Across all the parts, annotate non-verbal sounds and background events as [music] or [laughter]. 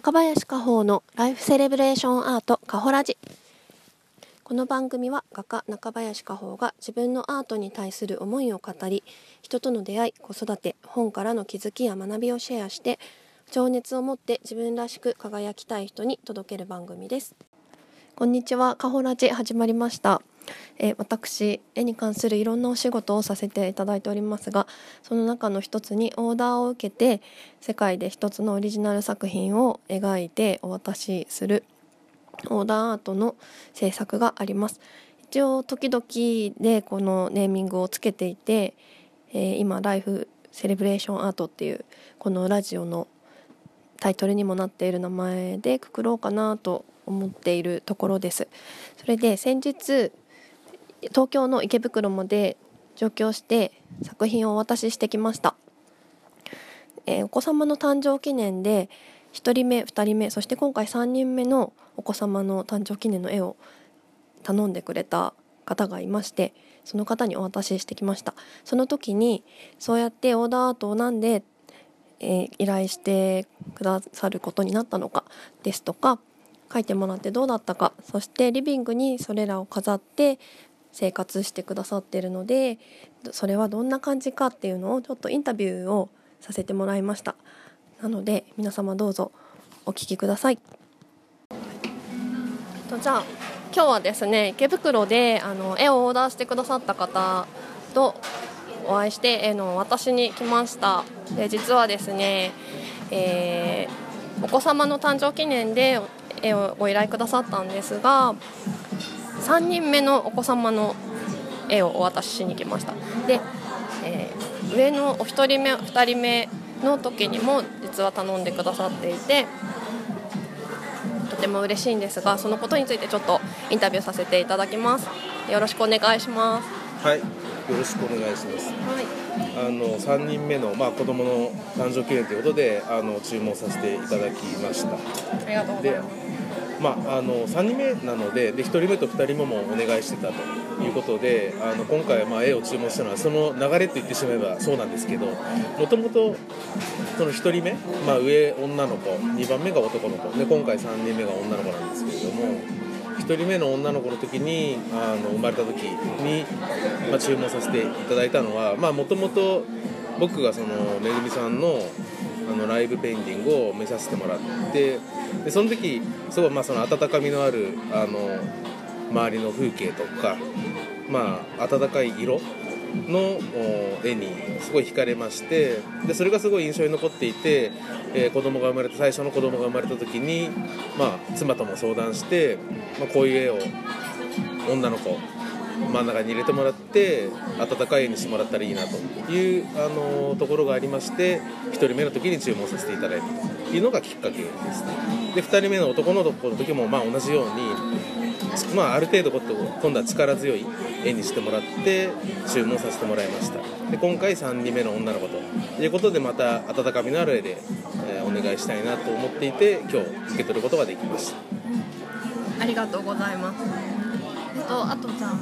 中林加穂のライフセレブレーションアートカホラジ。この番組は画家中林加穂が自分のアートに対する思いを語り人との出会い子育て本からの気づきや学びをシェアして情熱を持って自分らしく輝きたい人に届ける番組です。こんにちはカホラジ始まりました。え私絵に関するいろんなお仕事をさせていただいておりますがその中の一つにオーダーを受けて世界で一つのオリジナル作品を描いてお渡しするオーダーアートの制作があります。一応時々でこのネーミングをつけていて、えー、今ライフセレブレーションアートっていうこのラジオのタイトルにもなっている名前でくくろうかなと思っているところです。それで先日東京の池袋まで上京して作品をお渡ししてきました、えー、お子様の誕生記念で1人目2人目そして今回3人目のお子様の誕生記念の絵を頼んでくれた方がいましてその方にお渡ししてきました。その時にそうやってオーダーアートをなんで、えー、依頼してくださることになったのかですとか書いてもらってどうだったかそしてリビングにそれらを飾って生活してくださってるのでそれはどんな感じかっていうのをちょっとインタビューをさせてもらいました。なので皆様どうぞお聞きください。とじゃあ今日はですね池袋であの絵をオーダーしてくださった方とお会いして絵の私に来ました。で実はですね、えー、お子様の誕生記念で絵をご依頼くださったんですが3人目のお子様の絵をお渡ししに来ました。で、えー、上のお一人目2人目の時にも実は頼んでくださっていてとても嬉しいんですがそのことについてちょっとインタビューさせていただきます。よろしくお願いします。はい。よろしくお願いします、はい、あの3人目の、まあ、子供の誕生記念ということであの注文させていただきました。ありがとうございますまあ、あの3人目なのでで1人目と2人目もお願いしてたということであの今回まあ絵を注文したのはその流れと言ってしまえばそうなんですけどもともとその1人目、まあ、上女の子2番目が男の子で今回3人目が女の子なんですけれども1人目の女の子の時にあの生まれた時に、まあ、注文させていただいたのはもともと僕がそのめぐみさんのあのライブペインティングを見させてもらってでその時すごいまあその温かみのあるあの周りの風景とか、まあ、温かい色の絵にすごい惹かれましてでそれがすごい印象に残っていて、えー、子供が生まれた最初の子供が生まれた時に、まあ、妻とも相談して、まあ、こういう絵を女の子真ん中に入れてもらって温かい絵にしてもらったらいいなというあのところがありまして1人目の時に注文させていただいたというのがきっかけですね。で2人目の男の子の時もまあ同じように、まあ、ある程度今度は力強い絵にしてもらって注文させてもらいました。で今回3人目の女の子ということでまた温かみのある絵で、えー、お願いしたいなと思っていて今日受け取ることができました。ありがとうございます。とあとじゃあ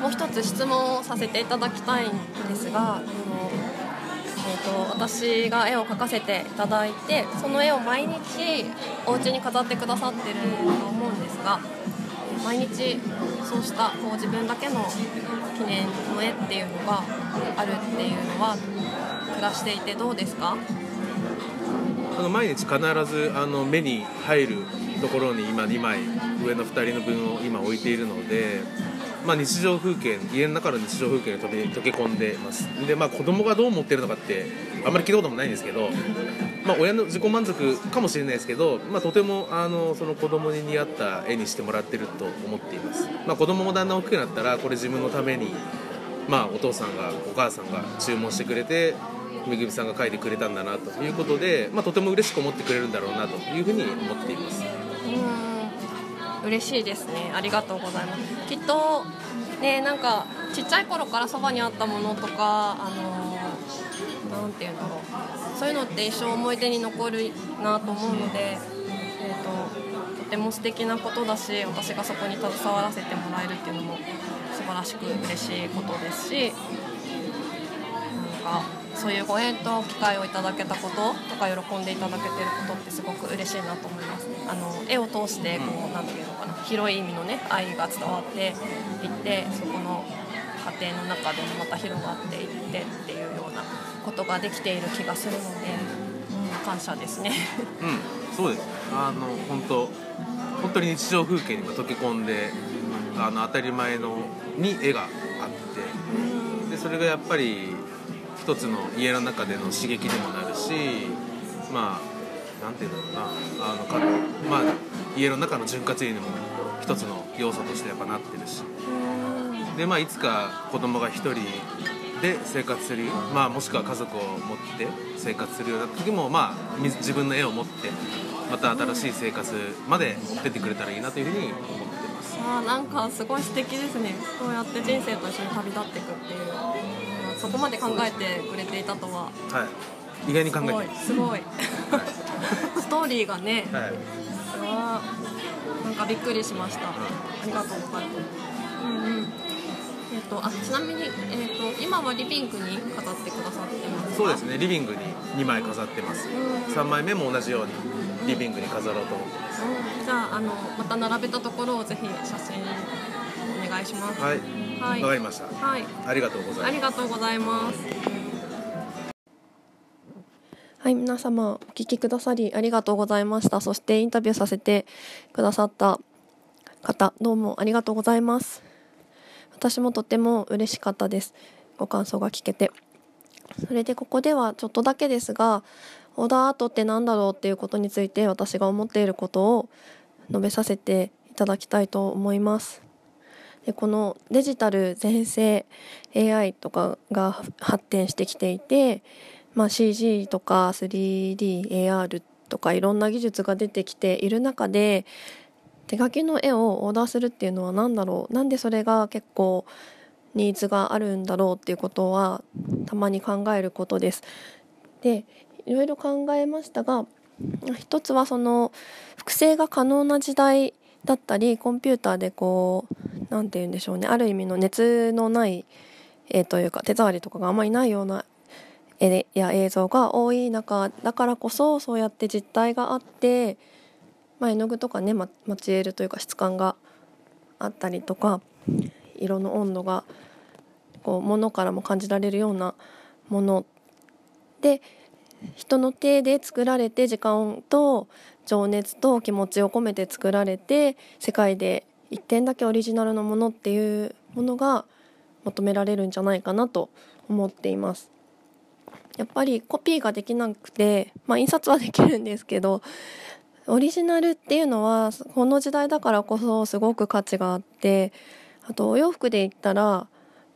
もう一つ質問をさせていただきたいんですがあの、えーと、私が絵を描かせていただいてその絵を毎日お家に飾ってくださってると思うんですが毎日そうしたこう自分だけの記念の絵っていうのがあるっていうのは暮らしていてどうですか？あの毎日必ずあの目に入るところに今2枚上の2人の分を今置いているので、まあ、日常風景家の中の日常風景に溶け込んでます。でまあ子供がどう思ってるのかってあんまり聞いたこともないんですけど、まあ、親の自己満足かもしれないですけど、まあ、とてもあのその子供に似合った絵にしてもらってると思っています、まあ、子供もだんだん大きくなったらこれ自分のためにまあ、お父さんがお母さんが注文してくれてめぐみさんが書いてくれたんだなということで、まあ、とても嬉しく思ってくれるんだろうなというふうに思っています。嬉しいですね。ありがとうございます。きっとねなんかちっちゃい頃からそばにあったものとかあのなんていうんだろう。そういうのって一生思い出に残るなと思うので、えーと、とても素敵なことだし私がそこに携わらせてもらえるっていうのも素晴らしく嬉しいことですしなんかそういうご縁と機会をいただけたこととか喜んでいただけてることってすごく嬉しいなと思いますね。あの絵を通してこう何て言うのかな広い意味のね愛が伝わっていってそこの家庭の中でもまた広がっていってっていうようなことができている気がするので、うん、感謝ですね。うん、そうです。あの本当本当に日常風景にも溶け込んであの当たり前のに絵があってでそれがやっぱり一つの家の中での刺激にもなるしまあなんていうんだろうなあのか、まあ、家の中の潤滑油にも一つの要素としてやっぱなってるし。で、まあ、いつか子供が一人で生活する、まあ、もしくは家族を持って生活するような時も、まあ、自分の絵を持ってまた新しい生活まで持ってってくれたらいいなというふうに思ってます。あなんかすごい素敵ですね。そうやって人生と一緒に旅立っていくっていう。そこまで考えてくれていたとは。はい。意外に考えて。すごいストーリーがね、はい、それはなんかびっくりしました、ありがとうございますうんうん。えーと、あちなみに、えーと、今はリビングに飾ってくださってますそうですね。リビングに2枚飾ってます、うん、3枚目も同じようにリビングに飾ろうと思ってます、うん、じゃああのまた並べたところをぜひ写真お願いします。はい。わ、はい、かりました。はい。ありがとうございます。ありがとうございますはい皆様お聞きくださりありがとうございました。そしてインタビューさせてくださった方どうもありがとうございます。私もとても嬉しかったです。ご感想が聞けて。それでここではちょっとだけですがオーダーアートって何だろうっていうことについて私が思っていることを述べさせていただきたいと思います。でこのデジタル全盛 AI とかが発展してきていて、まあ、CG とか 3DAR とかいろんな技術が出てきている中で手書きの絵をオーダーするっていうのは何だろう？なんでそれが結構ニーズがあるんだろうっていうことはたまに考えることです。でいろいろ考えましたが一つはその複製が可能な時代だったりコンピューターでこう何て言うんでしょうねある意味の熱のない絵というか手触りとかがあんまりないような絵や映像が多い中だからこそそうやって実体があってまあ、絵の具とかね、ま、マチエールというか質感があったりとか色の温度がこう物からも感じられるようなもので人の手で作られて時間と情熱と気持ちを込めて作られて世界で一点だけオリジナルのものっていうものが求められるんじゃないかなと思っています。やっぱりコピーができなくて、まあ、印刷はできるんですけどオリジナルっていうのはこの時代だからこそすごく価値があってあとお洋服で言ったら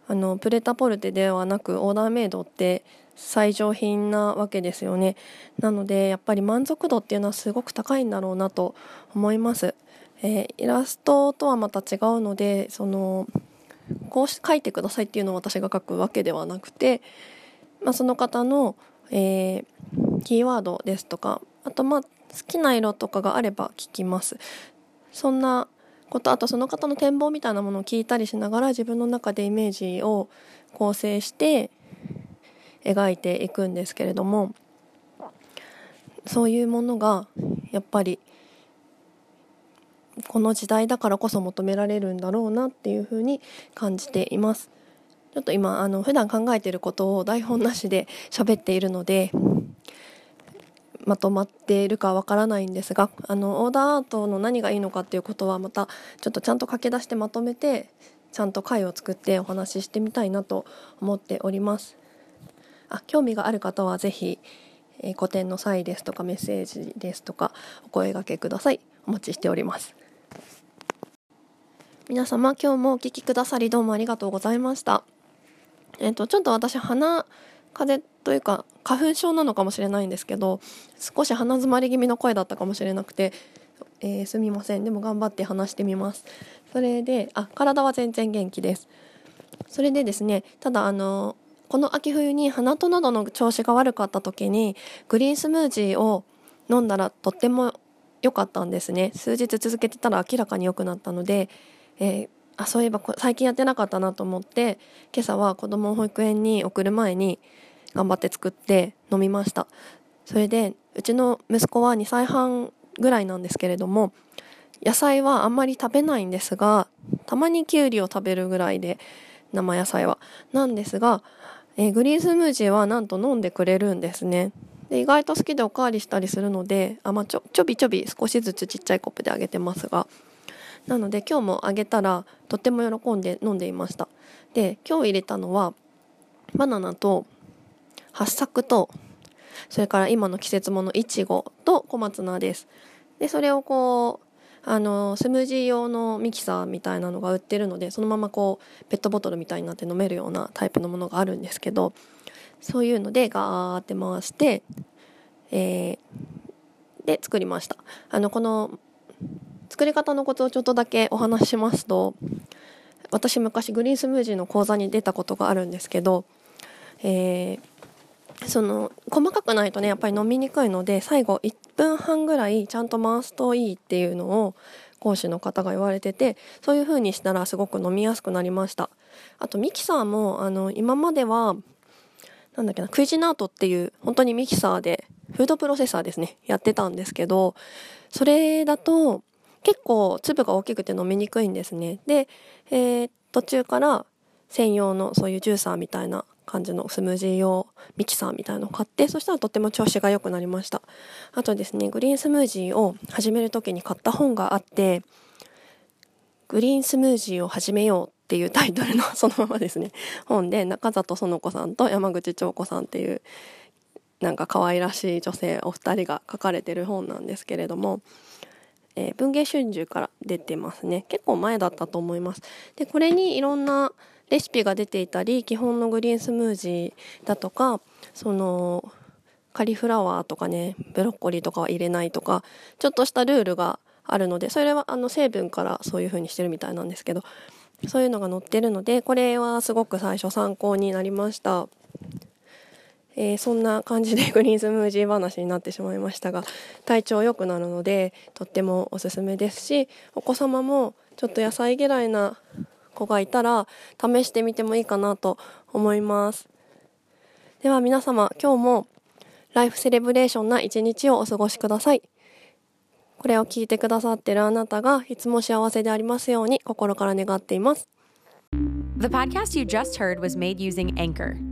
あのプレタポルテではなくオーダーメイドって最上品なわけですよね。なのでやっぱり満足度っていうのはすごく高いんだろうなと思います、えー、イラストとはまた違うのでそのこう書いてくださいっていうのを私が書くわけではなくて、まあ、その方の、えー、キーワードですとかあとまあ好きな色とかがあれば聞きますそんなことあとその方の展望みたいなものを聞いたりしながら自分の中でイメージを構成して描いていくんですけれどもそういうものがやっぱりこの時代だからこそ求められるんだろうなっていうふうに感じています。ちょっと今あの普段考えていることを台本なしで喋っているのでまとまっているかわからないんですがあのオーダーアートの何がいいのかっていうことはまたちょっとちゃんと書き出してまとめてちゃんと回を作ってお話ししてみたいなと思っております。あ興味がある方は是非、えー、個展の際ですとかメッセージですとかお声がけください。お待ちしております。皆様今日もお聴きくださりどうもありがとうございました。えっ、ー、とちょっと私鼻風邪というか花粉症なのかもしれないんですけど少し鼻づまり気味の声だったかもしれなくて、えー、すみません。でも頑張って話してみます。それであ体は全然元気です。それでですねただあのこの秋冬に鼻と喉の調子が悪かった時にグリーンスムージーを飲んだらとっても良かったんですね。数日続けてたら明らかに良くなったので、えー、あそういえば最近やってなかったなと思って今朝は子供を保育園に送る前に頑張って作って飲みました。それでうちの息子は2歳半ぐらいなんですけれども野菜はあんまり食べないんですがたまにきゅうりを食べるぐらいで生野菜は。なんですが、えー、グリーンスムージーはなんと飲んでくれるんですね。で意外と好きでおかわりしたりするのであ、まあ、ちょちょびちょび少しずつちっちゃいコップであげてますがなので今日もあげたらとっても喜んで飲んでいました。で今日入れたのはバナナと八作とそれから今の季節ものいちごと小松菜です。でそれをこうあのスムージー用のミキサーみたいなのが売ってるのでそのままこうペットボトルみたいになって飲めるようなタイプのものがあるんですけどそういうのでガーって回して、えー、で作りました。あのこの作り方のコツをちょっとだけお話ししますと私昔グリーンスムージーの講座に出たことがあるんですけど、えー、その細かくないとねやっぱり飲みにくいので最後1分半ぐらいちゃんと回すといいっていうのを講師の方が言われててそういう風にしたらすごく飲みやすくなりました。あとミキサーもあの今まではなんだっけなクイジナートっていう本当にミキサーでフードプロセッサーですねやってたんですけどそれだと結構粒が大きくて飲みにくいんですね。で、えー、途中から専用のそういうジューサーみたいな感じのスムージー用ミキサーみたいのを買ってそしたらとっても調子が良くなりました。あとですねグリーンスムージーを始める時に買った本があってグリーンスムージーを始めようっていうタイトルのそのままですね。本で中里園子さんと山口彫子さんっていうなんか可愛らしい女性お二人が書かれてる本なんですけれども、えー、文藝春秋から出てますね結構前だったと思いますでこれにいろんなレシピが出ていたり基本のグリーンスムージーだとかそのカリフラワーとかねブロッコリーとかは入れないとかちょっとしたルールがあるのでそれはあの成分からそういう風にしてるみたいなんですけどそういうのが載ってるのでこれはすごく最初参考になりました。えー、そんな感じで [laughs] グリーンスムージー話になってしまいましたが体調良くなるのでとってもおすすめですしお子様もちょっと野菜嫌いな子がいたら試してみてもいいかなと思います。では皆様今日もライフセレブレーションな一日をお過ごしください。これを聞いてくださってるあなたがいつも幸せでありますように心から願っています。The podcast you just heard was made using Anchor.